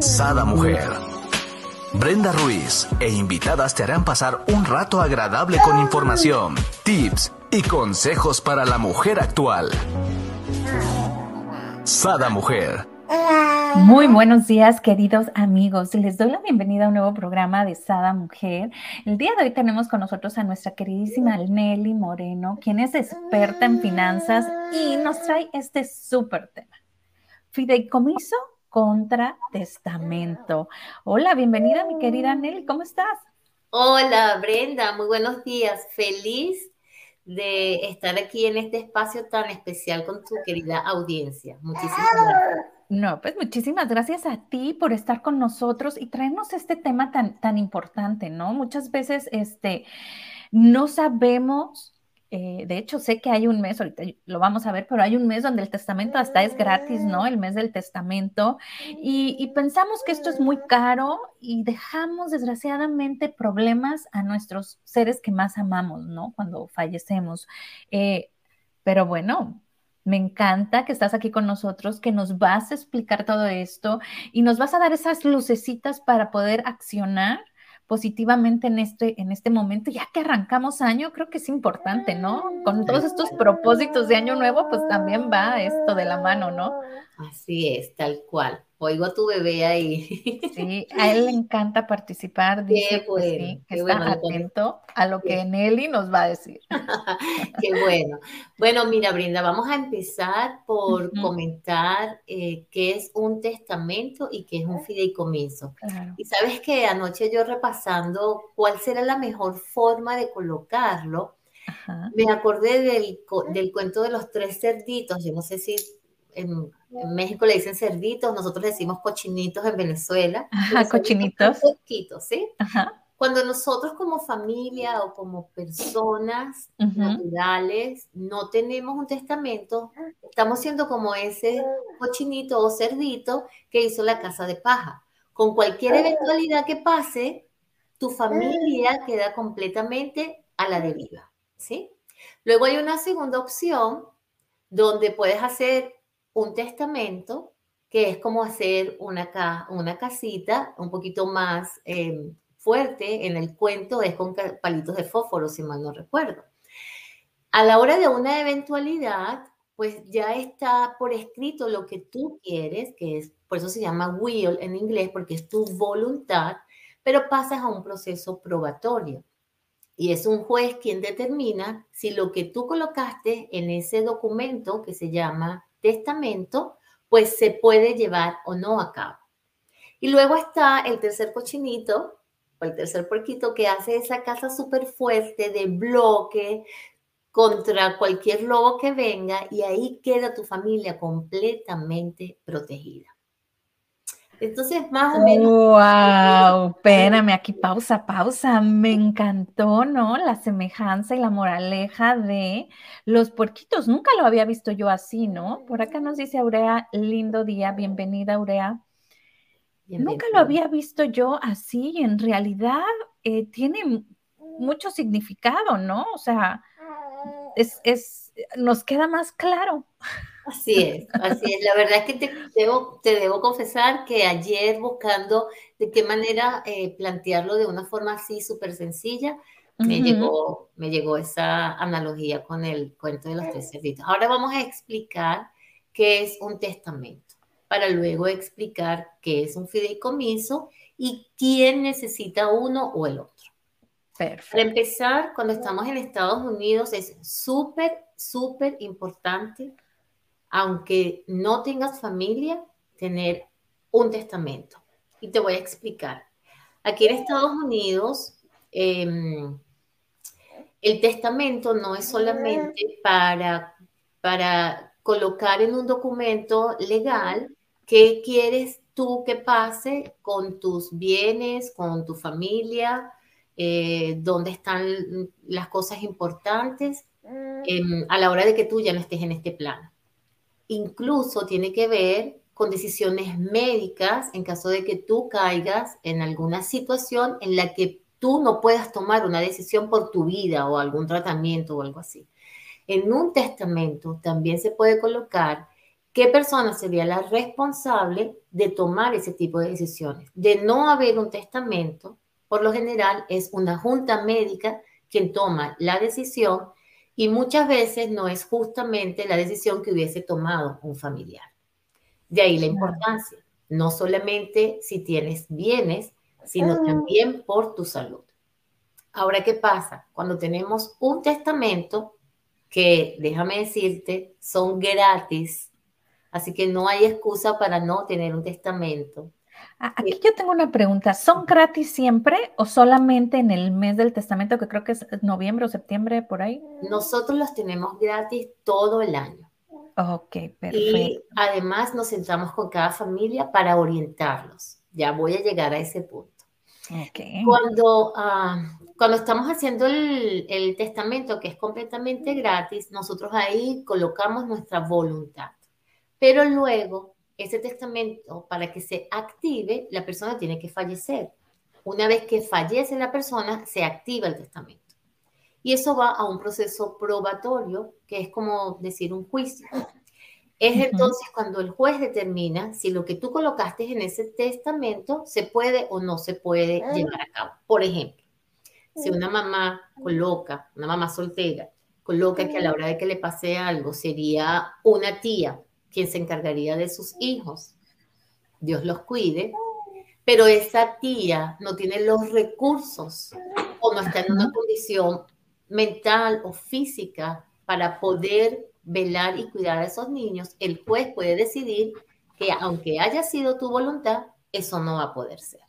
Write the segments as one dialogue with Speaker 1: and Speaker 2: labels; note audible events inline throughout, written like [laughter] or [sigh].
Speaker 1: Sada Mujer. Brenda Ruiz e invitadas te harán pasar un rato agradable con información, tips y consejos para la mujer actual. Sada Mujer.
Speaker 2: Muy buenos días, queridos amigos. Les doy la bienvenida a un nuevo programa de Sada Mujer. El día de hoy tenemos con nosotros a nuestra queridísima Nelly Moreno, quien es experta en finanzas y nos trae este súper tema. Fideicomiso contra testamento. Hola, bienvenida mi querida Nelly, ¿cómo estás?
Speaker 3: Hola Brenda, muy buenos días. Feliz de estar aquí en este espacio tan especial con tu querida audiencia. Muchísimas gracias.
Speaker 2: No, pues muchísimas gracias a ti por estar con nosotros y traernos este tema tan, tan importante, ¿no? Muchas veces este, no sabemos, eh, de hecho sé que hay un mes, ahorita lo vamos a ver, pero hay un mes donde el testamento hasta es gratis, ¿no? El mes del testamento. Y, pensamos que esto es muy caro y dejamos desgraciadamente problemas a nuestros seres que más amamos, ¿no? Cuando fallecemos. Eh, pero bueno, me encanta que estás aquí con nosotros, que nos vas a explicar todo esto y nos vas a dar esas lucecitas para poder accionar positivamente en este, en este momento, ya que arrancamos año, creo que es importante, ¿no? Con todos estos propósitos de año nuevo, pues también va esto de la mano, ¿no?
Speaker 3: Así es, tal cual oigo a tu bebé ahí.
Speaker 2: Sí, a él le encanta participar, dice que, está atento a lo que Nelly nos va a decir. [laughs]
Speaker 3: qué bueno. Bueno, mira, Brinda, vamos a empezar por comentar eh, qué es un testamento y qué es un fideicomiso. Y sabes que anoche yo repasando cuál será la mejor forma de colocarlo, me acordé del, del cuento de los tres cerditos, yo no sé si en, México le dicen cerditos, nosotros decimos cochinitos en Venezuela.
Speaker 2: Ajá, cochinitos.
Speaker 3: Poquitos, ¿sí? Cuando nosotros como familia o como personas naturales no tenemos un testamento, estamos siendo como ese cochinito o cerdito que hizo la casa de paja. Con cualquier eventualidad que pase, tu familia queda completamente a la deriva, ¿sí? Luego hay una segunda opción donde puedes hacer un testamento, que es como hacer una, una casita un poquito más em, fuerte. En el cuento es con palitos de fósforo, si mal no recuerdo. A la hora de una eventualidad, pues ya está por escrito lo que tú quieres, que es, por eso se llama will en inglés, porque es tu voluntad, pero pasas a un proceso probatorio. Y es un juez quien determina si lo que tú colocaste en ese documento que se llama testamento, pues se puede llevar o no a cabo. Y luego está el tercer cochinito o el tercer puerquito que hace esa casa súper fuerte de bloque contra cualquier lobo que venga y ahí queda tu familia completamente protegida. Entonces, más o menos.
Speaker 2: ¡Wow! Espérame, aquí pausa, pausa. Me encantó, ¿no? La semejanza y la moraleja de los puerquitos. Nunca lo había visto yo así, ¿no? Por acá nos dice Aurea, lindo día, bienvenida, Aurea. Nunca lo había visto yo así y en realidad eh, tiene mucho significado, ¿no? O sea, es, es, nos queda más claro.
Speaker 3: Así es, así es. La verdad es que te debo, te debo confesar que ayer buscando de qué manera eh, plantearlo de una forma así súper sencilla, me, llegó, me llegó esa analogía con el cuento de los tres cerditos. Ahora vamos a explicar qué es un testamento, para luego explicar qué es un fideicomiso y quién necesita uno o el otro. Perfecto. Para empezar, cuando estamos en Estados Unidos es súper, súper importante aunque no tengas familia, tener un testamento. Y te voy a explicar. Aquí en Estados Unidos, em, el testamento no es solamente para, para colocar en un documento legal qué quieres tú que pase con tus bienes, con tu familia, eh, dónde están las cosas importantes em, a la hora de que tú ya no estés en este plano incluso tiene que ver con decisiones médicas en caso de que tú caigas en alguna situación en la que tú no puedas tomar una decisión por tu vida o algún tratamiento o algo así. En un testamento también se puede colocar ¿qué persona sería la responsable de tomar ese tipo de decisiones? De no haber un testamento, por lo general es una junta médica quien toma la decisión y muchas veces no es justamente la decisión que hubiese tomado un familiar. De ahí la importancia, no solamente si tienes bienes, sino también por tu salud. Ahora, ¿qué pasa? Cuando tenemos un testamento, que déjame decirte, son gratis, así que no hay excusa para no tener un testamento.
Speaker 2: Aquí yo tengo una pregunta, ¿son gratis siempre o solamente en el mes del testamento, que creo que es noviembre o septiembre, por ahí?
Speaker 3: Nosotros los tenemos gratis todo el año.
Speaker 2: Ok, perfecto.
Speaker 3: Y además nos centramos con cada familia para orientarlos. Ya voy a llegar a ese punto. Okay. Cuando ah, cuando estamos haciendo el, el, testamento, que es completamente gratis, nosotros ahí colocamos nuestra voluntad. Pero luego, ese testamento, para que se active, la persona tiene que fallecer. Una vez que fallece la persona, se activa el testamento. Y eso va a un proceso probatorio, que es como decir un juicio. Es entonces cuando el juez determina si lo que tú colocaste en ese testamento se puede o no se puede llevar a cabo. Por ejemplo, si una mamá coloca, una mamá soltera, coloca que a la hora de que le pase algo sería una tía quien se encargaría de sus hijos, Dios los cuide, pero esa tía no tiene los recursos o no está en una condición mental o física para poder velar y cuidar a esos niños, el juez puede decidir que aunque haya sido tu voluntad, eso no va a poder ser.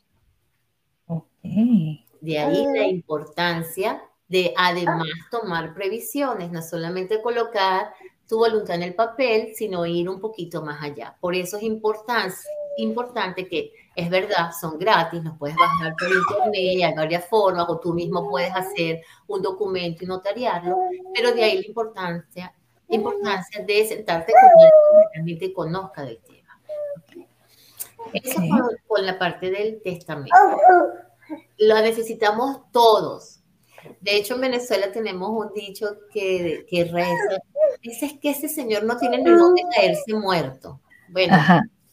Speaker 3: Okay. De ahí la importancia de además tomar previsiones, no solamente colocar tu voluntad en el papel, sino ir un poquito más allá. Por eso es importante, importante que, es verdad, son gratis, los puedes bajar por internet, hay varias formas, o tú mismo puedes hacer un documento y notariarlo, pero de ahí la importancia, importancia de sentarte con alguien que realmente conozca del tema. Eso con, con la parte del testamento lo necesitamos todos. De hecho, en Venezuela tenemos un dicho que, que reza, dice es que ese señor no tiene ni dónde caerse muerto. Bueno,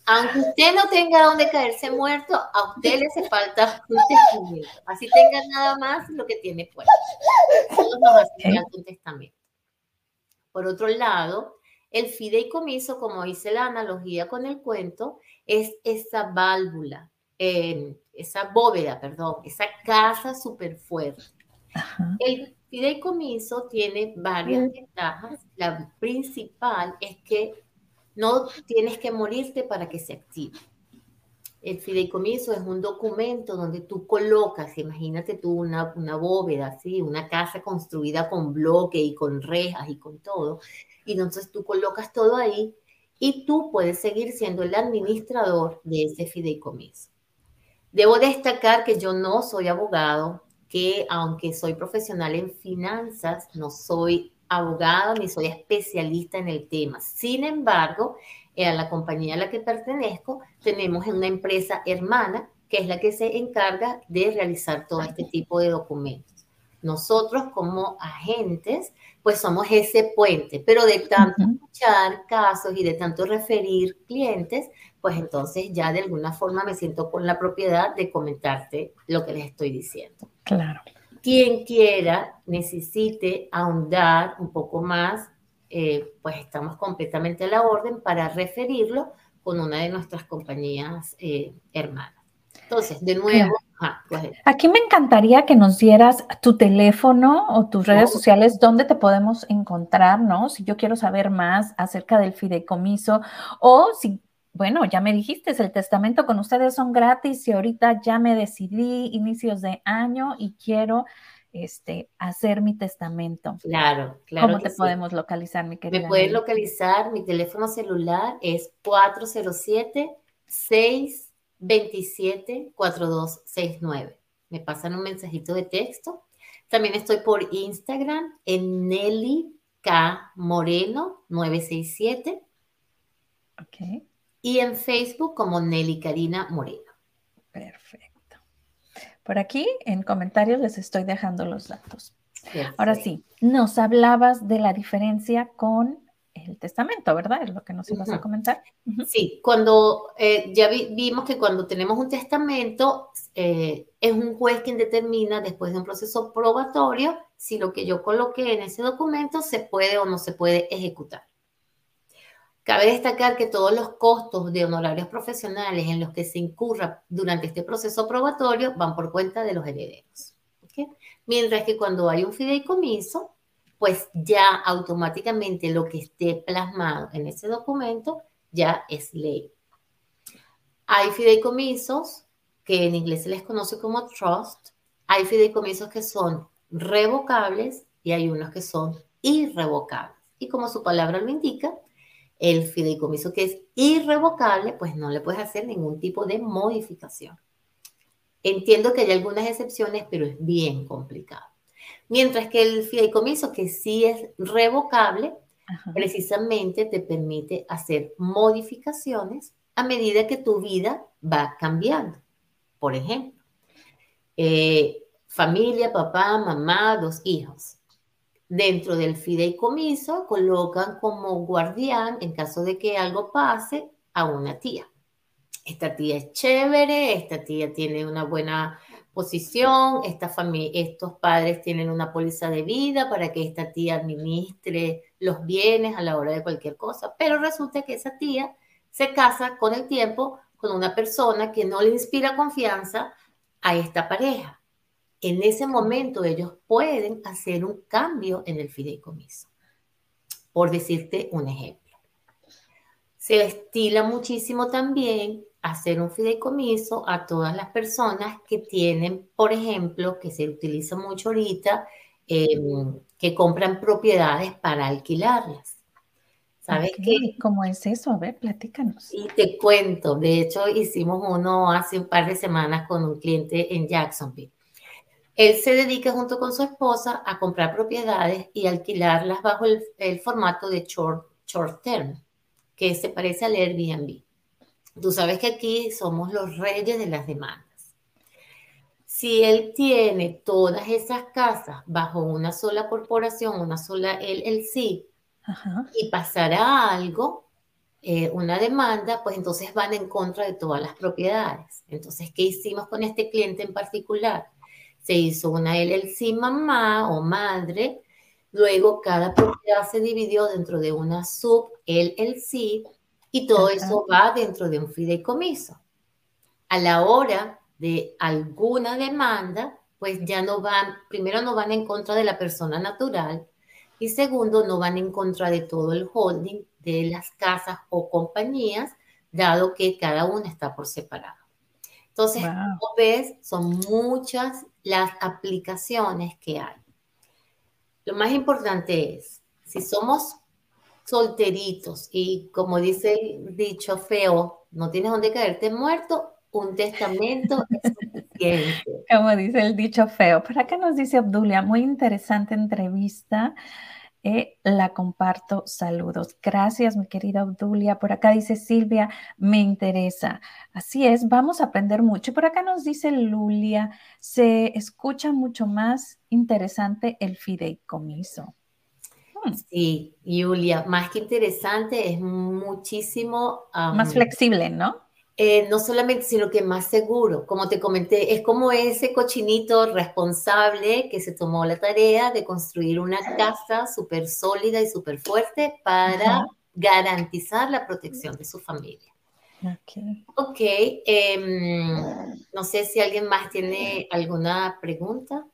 Speaker 3: aunque usted no tenga dónde caerse muerto, a usted le hace falta un testamento. Así tenga nada más lo que tiene fuera. Todos nos hacen un testamento. Por otro lado, el fideicomiso, como dice la analogía con el cuento, es esa válvula esa bóveda, perdón, esa casa súper fuerte. El fideicomiso tiene varias ventajas. La principal es que no tienes que morirte para que se active. El fideicomiso es un documento donde tú colocas, imagínate tú una, una bóveda, ¿sí? una casa construida con bloque y con rejas y con todo. Y entonces tú colocas todo ahí y tú puedes seguir siendo el administrador de ese fideicomiso. Debo destacar que yo no soy abogado, que aunque soy profesional en finanzas, no soy abogado ni soy especialista en el tema. Sin embargo, eh, a la compañía a la que pertenezco, tenemos una empresa hermana que es la que se encarga de realizar todo este tipo de documentos. Nosotros como agentes, pues somos ese puente, pero de tanto escuchar casos y de tanto referir clientes, pues entonces ya de alguna forma me siento con la propiedad de comentarte lo que les estoy diciendo.
Speaker 2: Claro.
Speaker 3: Quien quiera, necesite ahondar un poco más, eh, pues estamos completamente a la orden para referirlo con una de nuestras compañías eh, hermanas. Entonces, de nuevo,
Speaker 2: Aquí me encantaría que nos dieras tu teléfono o tus redes sociales, dónde te podemos encontrar, ¿no? Si yo quiero saber más acerca del fideicomiso o si bueno, ya me dijiste, el testamento con ustedes son gratis y ahorita ya me decidí inicios de año y quiero este, hacer mi testamento.
Speaker 3: Claro, claro.
Speaker 2: ¿Cómo te podemos localizar, mi querida?
Speaker 3: Me puedes localizar, mi teléfono celular es 407-627-4269. Me pasan un mensajito de texto. También estoy por Instagram en Nelly K. Moreno 967.
Speaker 2: Ok
Speaker 3: y en Facebook como Nelly Karina Moreno.
Speaker 2: Perfecto. Por aquí en comentarios les estoy dejando los datos. Ahora sí, nos hablabas de la diferencia con el testamento, ¿verdad? Es lo que nos ibas a comentar.
Speaker 3: Sí, cuando eh, ya vimos que cuando tenemos un testamento, eh, es un juez quien determina después de un proceso probatorio si lo que yo coloqué en ese documento se puede o no se puede ejecutar. Cabe destacar que todos los costos de honorarios profesionales en los que se incurra durante este proceso probatorio van por cuenta de los herederos. Mientras que cuando hay un fideicomiso, pues ya automáticamente lo que esté plasmado en ese documento ya es ley. Hay fideicomisos que en inglés se les conoce como trust, hay fideicomisos que son revocables y hay unos que son irrevocables. Y como su palabra lo indica, el fideicomiso que es irrevocable, pues no le puedes hacer ningún tipo de modificación. Entiendo que hay algunas excepciones, pero es bien complicado. Mientras que el fideicomiso que sí es revocable, precisamente te permite hacer modificaciones a medida que tu vida va cambiando. Por ejemplo, eh, familia, papá, mamá, dos hijos dentro del fideicomiso colocan como guardián, en caso de que algo pase, a una tía. Esta tía es chévere, esta tía tiene una buena posición, esta estos padres tienen una póliza de vida para que esta tía administre los bienes a la hora de cualquier cosa, pero resulta que esa tía se casa con el tiempo con una persona que no le inspira confianza a esta pareja en ese momento ellos pueden hacer un cambio en el fideicomiso. Por decirte un ejemplo. Se estila muchísimo también hacer un fideicomiso a todas las personas que tienen, por ejemplo, que se utiliza mucho ahorita, em, que compran propiedades para alquilarlas.
Speaker 2: ¿Sabes qué? ¿Cómo es eso? A ver, platícanos.
Speaker 3: Y te cuento, de hecho hicimos uno hace un par de semanas con un cliente en Jacksonville. Él se dedica junto con su esposa a comprar propiedades y alquilarlas bajo el, formato de short, short term, que se parece al Airbnb. Tú sabes que aquí somos los reyes de las demandas. Si él tiene todas esas casas bajo una sola corporación, una sola LLC, y pasará algo, eh, una demanda, pues entonces van en contra de todas las propiedades. Entonces, ¿qué hicimos con este cliente en particular? Se hizo una LLC mamá o madre, luego cada propiedad se dividió dentro de una sub LLC y todo eso va dentro de un fideicomiso. A la hora de alguna demanda, pues ya no van, primero no van en contra de la persona natural y segundo no van en contra de todo el holding de las casas o compañías, dado que cada una está por separado. Entonces, como ves, son muchas las aplicaciones que hay. Lo más importante es, si somos solteritos y como dice el dicho feo, no tienes donde caerte muerto, un testamento es suficiente. [laughs]
Speaker 2: Como dice el dicho feo. Por acá nos dice Obdulia, muy interesante entrevista. Eh, la comparto. Saludos. Gracias, mi querida Obdulia. Por acá dice Silvia, me interesa. Así es, vamos a aprender mucho. Por acá nos dice Lulia, se escucha mucho más interesante el fideicomiso.
Speaker 3: Hmm. Sí, Julia, más que interesante, es muchísimo...
Speaker 2: más flexible, ¿no?
Speaker 3: Eh, no solamente, sino que más seguro. Como te comenté, es como ese cochinito responsable que se tomó la tarea de construir una casa súper sólida y súper fuerte para garantizar la protección de su familia. Ok. Ok. Em, no sé si alguien más tiene alguna pregunta.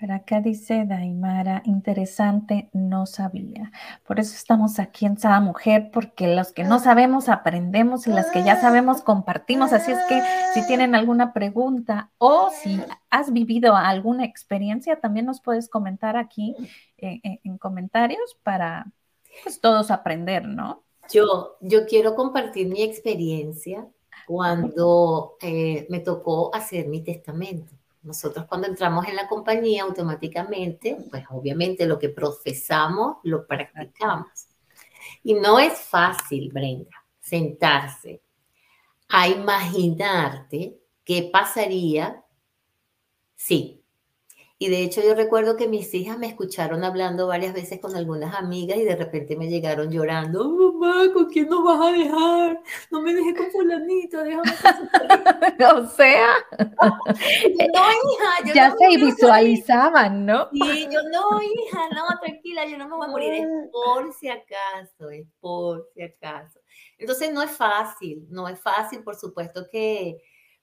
Speaker 2: Pero acá dice Daimara, interesante, no sabía. Por eso estamos aquí en Sada Mujer, porque los que no sabemos aprendemos y las que ya sabemos compartimos. Así es que si tienen alguna pregunta o si has vivido alguna experiencia, también nos puedes comentar aquí eh, eh, en comentarios para pues, todos aprender, ¿no?
Speaker 3: Yo, yo quiero compartir mi experiencia cuando eh, me tocó hacer mi testamento. Nosotros cuando entramos en la compañía automáticamente, pues obviamente lo que profesamos lo practicamos. Y no es fácil, Brenda, sentarse a imaginarte qué pasaría si Y de hecho yo recuerdo que mis hijas me escucharon hablando varias veces con algunas amigas y de repente me llegaron llorando, oh, mamá, ¿con quién nos vas a dejar? No me dejé con fulanito, déjame. [laughs]
Speaker 2: o sea, no, hija, ya se visualizaban, ¿no?
Speaker 3: Sí, yo no, hija, no, tranquila, yo no me voy a morir, es [laughs] por si acaso, es por si acaso. Entonces no es fácil, no es fácil, por supuesto que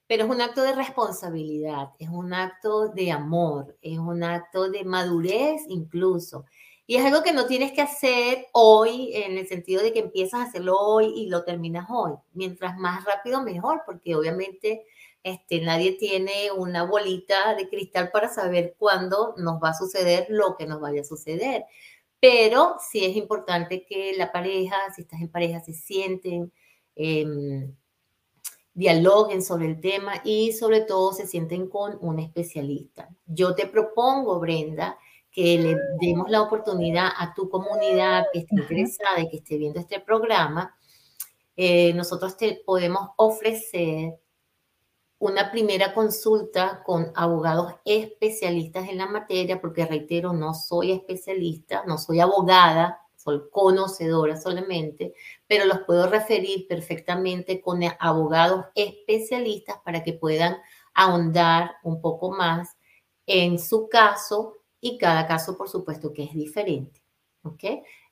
Speaker 3: pero es un acto de responsabilidad, es un acto de amor, es un acto de madurez incluso. Y es algo que no tienes que hacer hoy en el sentido de que empiezas a hacerlo hoy y lo terminas hoy. Mientras más rápido, mejor, porque obviamente este, nadie tiene una bolita de cristal para saber cuándo nos va a suceder lo que nos vaya a suceder. Pero sí es importante que la pareja, si estás en pareja, se sienten. Eh, dialoguen sobre el tema y sobre todo se sienten con un especialista. Yo te propongo, Brenda, que le demos la oportunidad a tu comunidad que esté interesada y que esté viendo este programa. Eh, nosotros te podemos ofrecer una primera consulta con abogados especialistas en la materia, porque reitero, no soy especialista, no soy abogada, soy conocedora solamente, pero los puedo referir perfectamente con abogados especialistas para que puedan ahondar un poco más en su caso y cada caso, por supuesto, que es diferente. ¿Ok?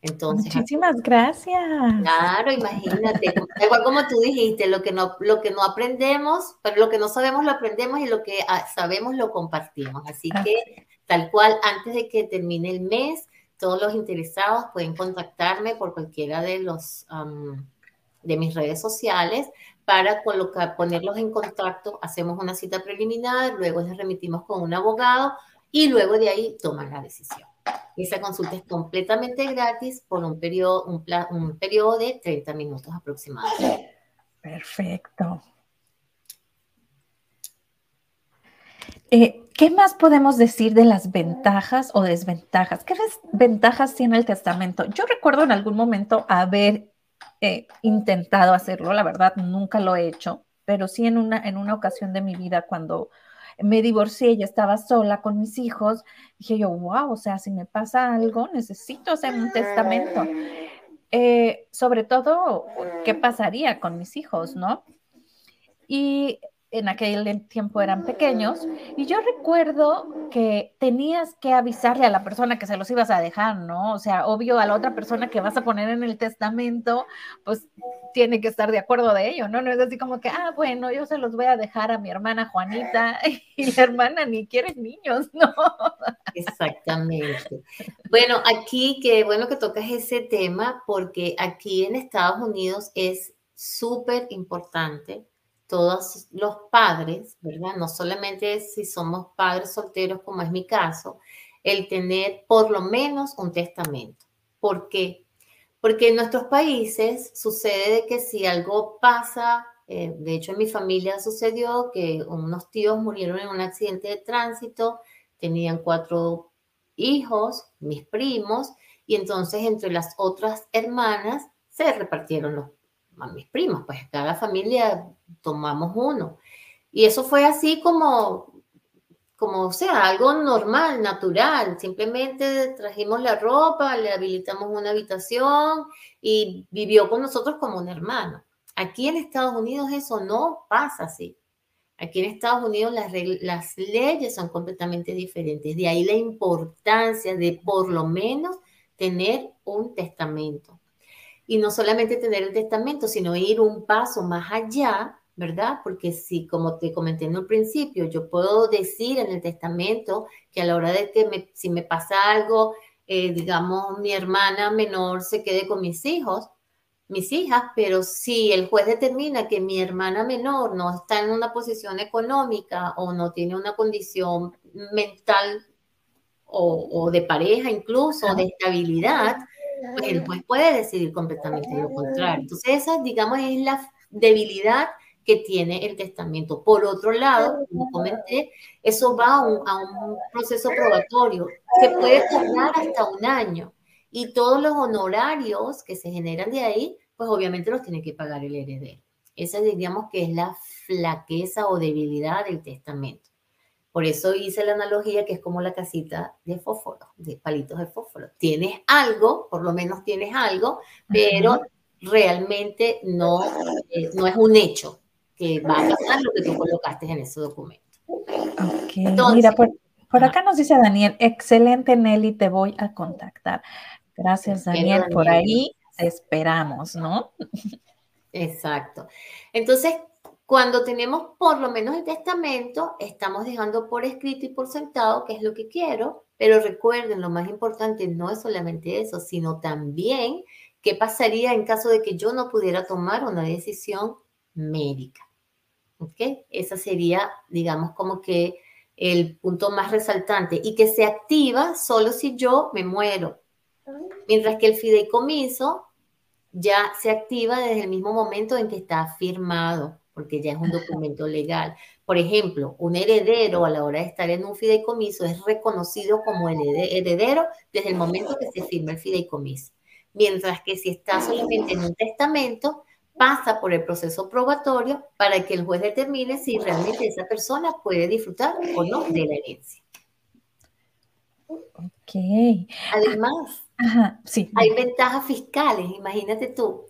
Speaker 2: Entonces. Muchísimas gracias.
Speaker 3: Claro, imagínate. Igual como tú dijiste, lo que, no, lo que no aprendemos, pero lo que no sabemos lo aprendemos y lo que ah, sabemos lo compartimos. Así que, tal cual, antes de que termine el mes, todos los interesados pueden contactarme por cualquiera de los de mis redes sociales para colocar, ponerlos en contacto. Hacemos una cita preliminar, luego les remitimos con un abogado y luego de ahí toman la decisión. Esa consulta es completamente gratis por un periodo, un, un periodo de 30 minutos aproximadamente.
Speaker 2: Perfecto. Eh, ¿Qué más podemos decir de las ventajas o desventajas? ¿Qué ventajas tiene el testamento? Yo recuerdo en algún momento haber eh, intentado hacerlo, la verdad nunca lo he hecho, pero sí en una, en una ocasión de mi vida cuando me divorcié y estaba sola con mis hijos, dije yo, wow, o sea, si me pasa algo, necesito hacer un testamento. Eh, sobre todo, ¿qué pasaría con mis hijos, no? Y en aquel tiempo eran pequeños, y yo recuerdo que tenías que avisarle a la persona que se los ibas a dejar, ¿no? O sea, obvio a la otra persona que vas a poner en el testamento, pues tiene que estar de acuerdo de ello, ¿no? No es así como que, ah, bueno, yo se los voy a dejar a mi hermana Juanita [laughs] y la hermana ni quiere niños, ¿no?
Speaker 3: Exactamente. Bueno, aquí qué bueno que tocas ese tema porque aquí en Estados Unidos es súper importante todos los padres, ¿verdad? No solamente si somos padres solteros, como es mi caso, el tener por lo menos un testamento. ¿Por qué? Porque en nuestros países sucede que si algo pasa, eh, de hecho en mi familia sucedió que unos tíos murieron en un accidente de tránsito, tenían cuatro hijos, mis primos, y entonces entre las otras hermanas se repartieron los a mis primos, pues cada familia tomamos uno. Y eso fue así como, como, o sea, algo normal, natural. Simplemente trajimos la ropa, le habilitamos una habitación y vivió con nosotros como un hermano. Aquí en Estados Unidos eso no pasa así. Aquí en Estados Unidos las, las leyes son completamente diferentes. De ahí la importancia de por lo menos tener un testamento y no solamente tener el testamento, sino ir un paso más allá, ¿verdad? Porque si, como te comenté en el principio, yo puedo decir en el testamento que a la hora de que me, si me pasa algo, eh, digamos, mi hermana menor se quede con mis hijos, mis hijas, pero si el juez determina que mi hermana menor no está en una posición económica o no tiene una condición mental o, o de pareja incluso, de estabilidad, pues el juez puede decidir completamente lo contrario. Entonces, esa, digamos, es la debilidad que tiene el testamento. Por otro lado, como comenté, eso va a un, proceso probatorio que puede tardar hasta un año y todos los honorarios que se generan de ahí, pues obviamente los tiene que pagar el heredero. Esa digamos que es la flaqueza o debilidad del testamento. Por eso hice la analogía que es como la casita de fósforo, de palitos de fósforo. Tienes algo, por lo menos tienes algo, pero realmente no, eh, no es un hecho que va a pasar lo que tú colocaste en ese documento.
Speaker 2: Ok, mira, por, acá nos dice Daniel, excelente Nelly, te voy a contactar. Gracias Daniel, por ahí esperamos, ¿no?
Speaker 3: Exacto. Entonces, cuando tenemos por lo menos el testamento, estamos dejando por escrito y por sentado qué es lo que quiero, pero recuerden, lo más importante no es solamente eso, sino también qué pasaría en caso de que yo no pudiera tomar una decisión médica. ¿Ok? Esa sería, digamos, como que el punto más resaltante y que se activa solo si yo me muero. Mientras que el fideicomiso ya se activa desde el mismo momento en que está firmado porque ya es un documento legal. Por ejemplo, un heredero a la hora de estar en un fideicomiso es reconocido como heredero desde el momento que se firma el fideicomiso. Mientras que si está solamente en un testamento, pasa por el proceso probatorio para que el juez determine si realmente esa persona puede disfrutar o no de la herencia.
Speaker 2: Ok.
Speaker 3: Además, hay ventajas fiscales, imagínate tú.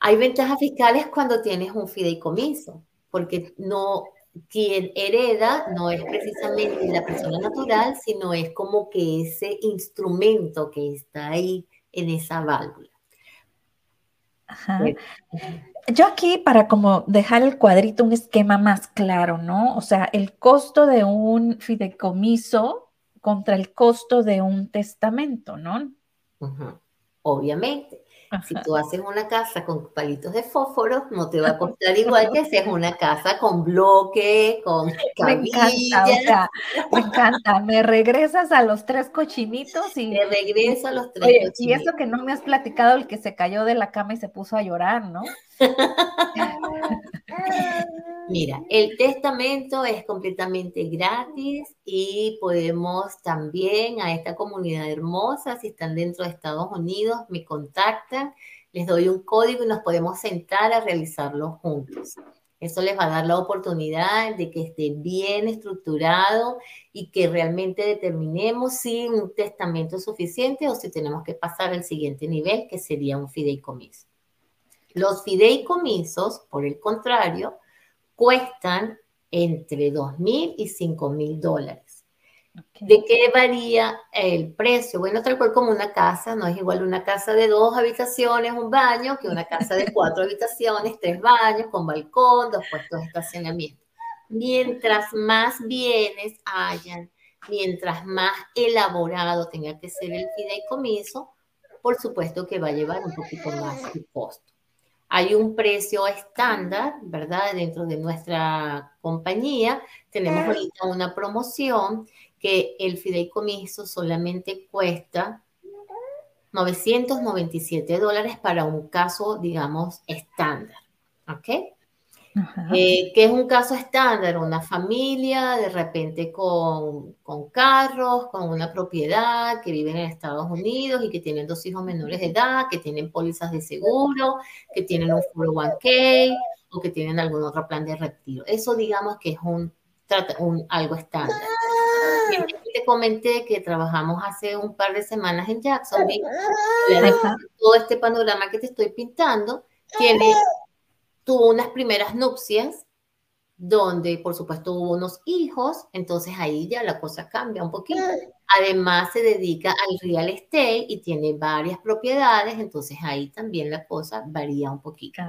Speaker 3: Hay ventajas fiscales cuando tienes un fideicomiso, porque no quien hereda no es precisamente la persona natural, sino es como que ese instrumento que está ahí en esa válvula.
Speaker 2: Yo aquí para como dejar el cuadrito un esquema más claro, ¿no? O sea, el costo de un fideicomiso contra el costo de un testamento, ¿no?
Speaker 3: Obviamente. Si tú haces una casa con palitos de fósforo, no te va a costar igual que si es una casa con bloque, con
Speaker 2: cabilla. [laughs] Me encanta, me encanta. Me regresas a los tres cochinitos y...
Speaker 3: Te regreso a los tres cochinitos.
Speaker 2: Y eso que no me has platicado, el que se cayó de la cama y se puso a llorar, ¿no? [laughs] [laughs]
Speaker 3: Mira, el testamento es completamente gratis y podemos también a esta comunidad hermosa, si están dentro de Estados Unidos, me contactan, les doy un código y nos podemos sentar a realizarlo juntos. Eso les va a dar la oportunidad de que esté bien estructurado y que realmente determinemos si un testamento es suficiente o si tenemos que pasar al siguiente nivel, que sería un fideicomiso. Los fideicomisos, por el contrario, cuestan entre 2.000 y 5.000 dólares. ¿De qué varía el precio? Bueno, tal cual como una casa, no es igual una casa de dos habitaciones, un baño, que una casa de cuatro habitaciones, tres baños, con balcón, dos puestos de estacionamiento. Mientras más bienes hayan, mientras más elaborado tenga que ser el fideicomiso, por supuesto que va a llevar un poquito más de costo. Hay un precio estándar, ¿verdad? Dentro de nuestra compañía tenemos ahorita una promoción que el fideicomiso solamente cuesta 997 dólares para un caso, digamos, estándar. ¿Ok? Eh, que es un caso estándar, una familia de repente con, con, carros, con una propiedad, que viven en Estados Unidos y que tienen dos hijos menores de edad, que tienen pólizas de seguro, que tienen un 401k o que tienen algún otro plan de retiro. Eso digamos que es un, un algo estándar. Te comenté que trabajamos hace un par de semanas en Jacksonville. Todo este panorama que te estoy pintando tiene tuvo unas primeras nupcias donde por supuesto hubo unos hijos, entonces ahí ya la cosa cambia un poquito. Además se dedica al real estate y tiene varias propiedades, entonces ahí también la cosa varía un poquito.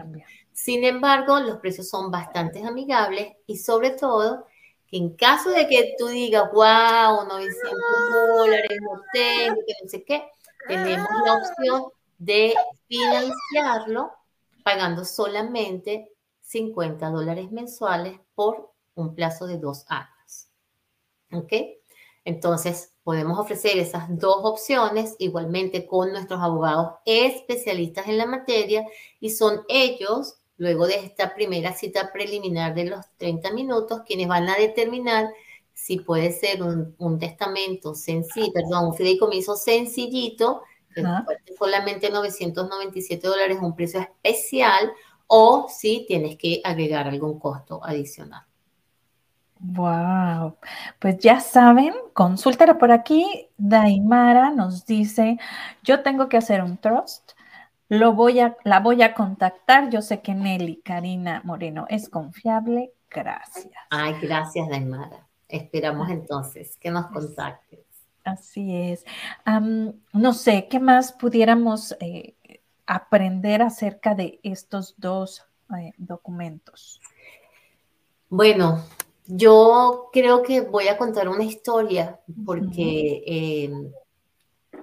Speaker 3: Sin embargo, los precios son bastante amigables y sobre todo que en caso de que tú digas, wow, 900 dólares, no tengo, que no sé qué, tenemos la opción de financiarlo pagando solamente 50 dólares mensuales por un plazo de dos años. ¿Ok? Entonces, podemos ofrecer esas dos opciones igualmente con nuestros abogados especialistas en la materia y son ellos, luego de esta primera cita preliminar de los 30 minutos, quienes van a determinar si puede ser un, un testamento sencillo, perdón, un fideicomiso sencillito solamente 997 dólares, un precio especial, o si tienes que agregar algún costo adicional.
Speaker 2: Wow, pues ya saben, consúltala por aquí. Daimara nos dice, yo tengo que hacer un trust, lo voy a, la voy a contactar. Yo sé que Nelly Karina Moreno es confiable. Gracias.
Speaker 3: Ay, gracias, Daimara. Esperamos entonces que nos contactes.
Speaker 2: Así es. no sé, ¿qué más pudiéramos eh, aprender acerca de estos dos eh, documentos?
Speaker 3: Bueno, yo creo que voy a contar una historia porque em,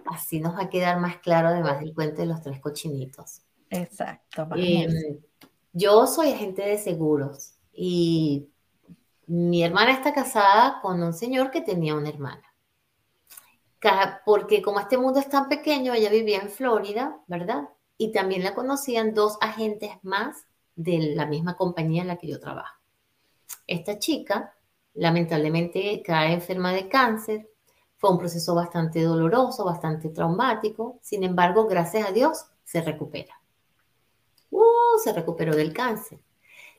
Speaker 3: así nos va a quedar más claro además del cuento de los tres cochinitos.
Speaker 2: Exacto.
Speaker 3: Em, yo soy agente de seguros y mi hermana está casada con un señor que tenía una hermana. Porque como este mundo es tan pequeño, ella vivía en Florida, ¿verdad? Y también la conocían dos agentes más de la misma compañía en la que yo trabajo. Esta chica lamentablemente cae enferma de cáncer. Fue un proceso bastante doloroso, bastante traumático. Sin embargo, gracias a Dios, se recupera. Uh, se recuperó del cáncer.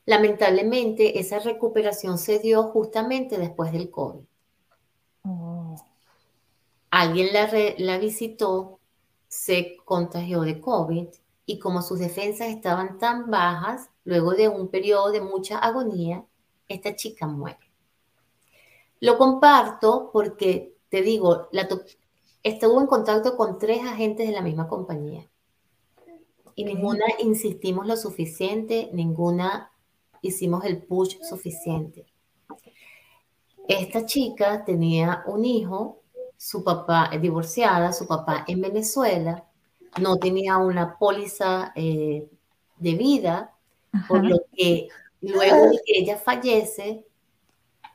Speaker 3: Lamentablemente, esa recuperación se dio justamente después del COVID. Oh. Alguien la, la visitó, se contagió de COVID y como sus defensas estaban tan bajas, luego de un periodo de mucha agonía, esta chica muere. Lo comparto porque, te digo, la estuvo en contacto con tres agentes de la misma compañía. Y ninguna insistimos lo suficiente, ninguna hicimos el push suficiente. Esta chica tenía un hijo, su papá es divorciada, su papá en Venezuela, no tenía una póliza eh, de vida, por lo que Luego de que ella fallece,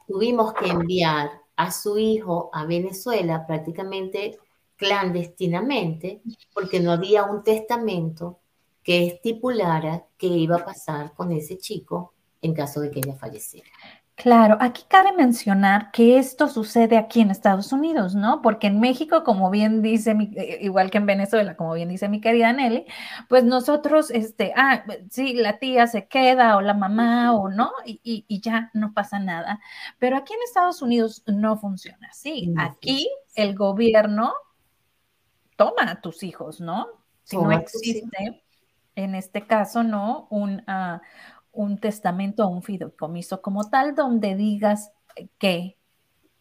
Speaker 3: tuvimos que enviar a su hijo a Venezuela prácticamente clandestinamente, porque no había un testamento que estipulara qué iba a pasar con ese chico en caso de que ella falleciera.
Speaker 2: Claro, aquí cabe mencionar que esto sucede aquí en Estados Unidos, ¿no? Porque en México, como bien dice, eh, igual que en Venezuela, como bien dice mi querida Nelly, pues nosotros, este, ah, sí, la tía se queda o la mamá o no, y, ya no pasa nada. Pero aquí en Estados Unidos no funciona así. Aquí el gobierno toma a tus hijos, ¿no? Si no existe, en este caso, ¿no? Un, uh, un testamento o un fideicomiso como tal donde digas qué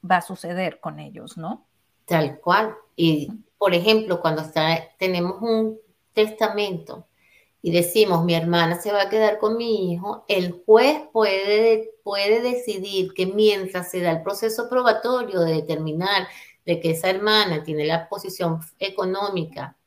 Speaker 2: va a suceder con ellos, ¿no?
Speaker 3: Tal cual. Y, por ejemplo, cuando está, tenemos un testamento y decimos, mi hermana se va a quedar con mi hijo, el juez puede, puede decidir que mientras se da el proceso probatorio de determinar de que esa hermana tiene la posición económica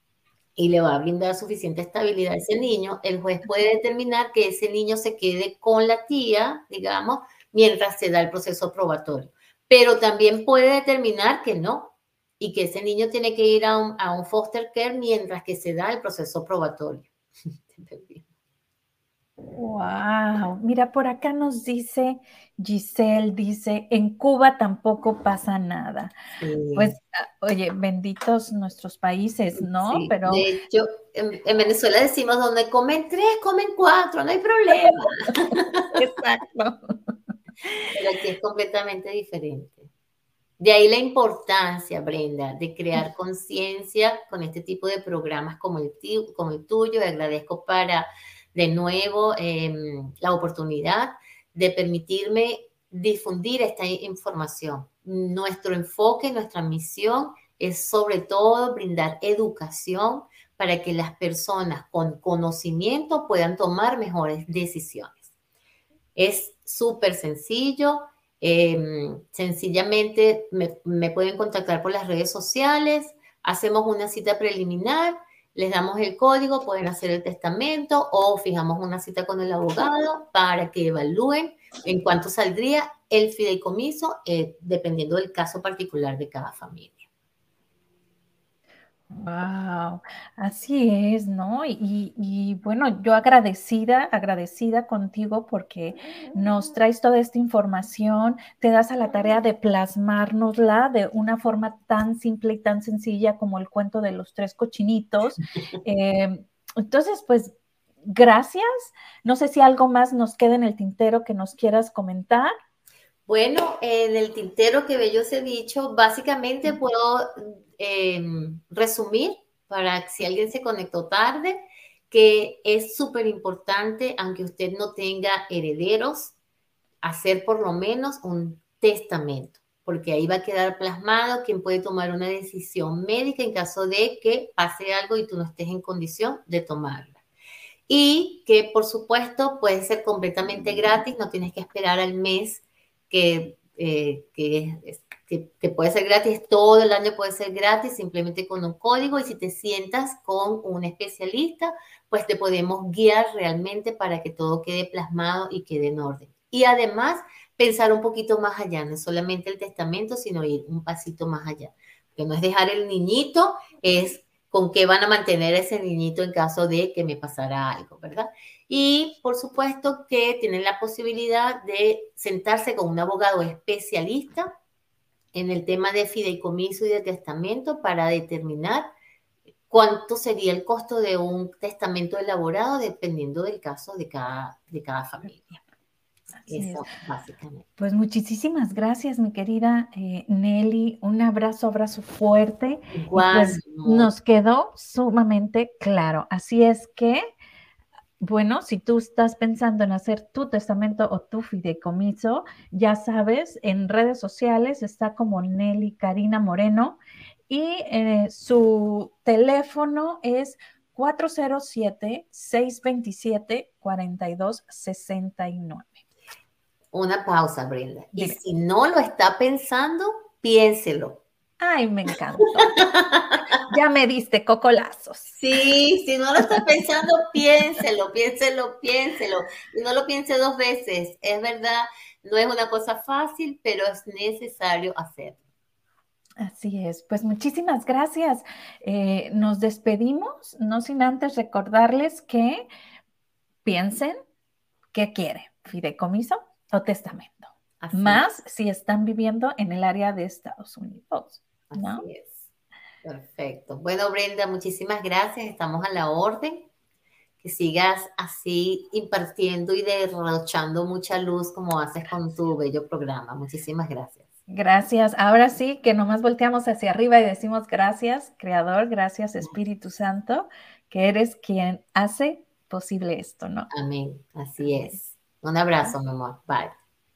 Speaker 3: y le va a brindar suficiente estabilidad a ese niño, el juez puede determinar que ese niño se quede con la tía, digamos, mientras se da el proceso probatorio. Pero también puede determinar que no, y que ese niño tiene que ir a un, a un foster care mientras que se da el proceso probatorio. [laughs]
Speaker 2: Wow, mira, por acá nos dice Giselle, dice, en Cuba tampoco pasa nada. Pues, ah, oye, benditos nuestros países, ¿no?
Speaker 3: Pero... De hecho, en, Venezuela decimos, donde comen tres, comen cuatro, no hay problema. [laughs] Exacto. Pero aquí es completamente diferente. De ahí la importancia, Brenda, de crear conciencia con este tipo de programas como el, como el tuyo. Agradezco para de nuevo em, la oportunidad de permitirme difundir esta información. Nuestro enfoque, nuestra misión es sobre todo brindar educación para que las personas con conocimiento puedan tomar mejores decisiones. Es súper sencillo. Em, sencillamente me, me pueden contactar por las redes sociales, hacemos una cita preliminar les damos el código, pueden hacer el testamento o fijamos una cita con el abogado para que evalúen en cuánto saldría el fideicomiso, eh, dependiendo del caso particular de cada familia.
Speaker 2: Wow, así es, ¿no? Y, bueno, yo agradecida, agradecida contigo porque nos traes toda esta información, te das a la tarea de plasmárnosla de una forma tan simple y tan sencilla como el cuento de los tres cochinitos. Em, entonces, pues, gracias. No sé si algo más nos queda en el tintero que nos quieras comentar.
Speaker 3: Bueno, en el tintero que yo os he dicho, básicamente puedo em, resumir para si alguien se conectó tarde, que es súper importante, aunque usted no tenga herederos, hacer por lo menos un testamento, porque ahí va a quedar plasmado quien puede tomar una decisión médica en caso de que pase algo y tú no estés en condición de tomarla. Y que por supuesto puede ser completamente gratis, no tienes que esperar al mes que, eh, que, puede ser gratis, todo el año puede ser gratis, simplemente con un código y si te sientas con un especialista, pues te podemos guiar realmente para que todo quede plasmado y quede en orden. Y además, pensar un poquito más allá, no solamente el testamento, sino ir un pasito más allá. Que no es dejar el niñito, es con qué van a mantener ese niñito en caso de que me pasara algo, ¿verdad? Y por supuesto que tienen la posibilidad de sentarse con un abogado especialista en el tema de fideicomiso y de testamento para determinar cuánto sería el costo de un testamento elaborado dependiendo del caso de cada, de cada familia.
Speaker 2: Eso, básicamente. Pues muchísimas gracias, mi querida eh, Nelly. Un abrazo, abrazo fuerte. Pues nos quedó sumamente claro. Así es que, bueno, si tú estás pensando en hacer tu testamento o tu fideicomiso, ya sabes, en redes sociales está como Nelly Karina Moreno y eh, su teléfono es 407-627-4269
Speaker 3: una pausa, Brenda. Y si no lo está pensando, piénselo.
Speaker 2: Ay, me encantó. [laughs] ya me diste cocolazos.
Speaker 3: Sí, si no lo está pensando, [laughs] piénselo, piénselo, piénselo. Y no lo piense dos veces. Es verdad, no es una cosa fácil, pero es necesario hacerlo.
Speaker 2: Así es, pues muchísimas gracias. Eh, nos despedimos, no sin antes recordarles que piensen qué quiere, fideicomiso o testamento. Más si están viviendo en el área de Estados Unidos. ¿no? Así es.
Speaker 3: Perfecto. Bueno, Brenda, muchísimas gracias. Estamos a la orden. Que sigas así impartiendo y derrochando mucha luz como haces con tu bello programa. Muchísimas gracias.
Speaker 2: Gracias. Ahora sí que nomás volteamos hacia arriba y decimos gracias, Creador, gracias, Espíritu Santo, que eres quien hace posible esto, ¿no?
Speaker 3: Amén. Así es. Un abrazo, mi amor. Bye.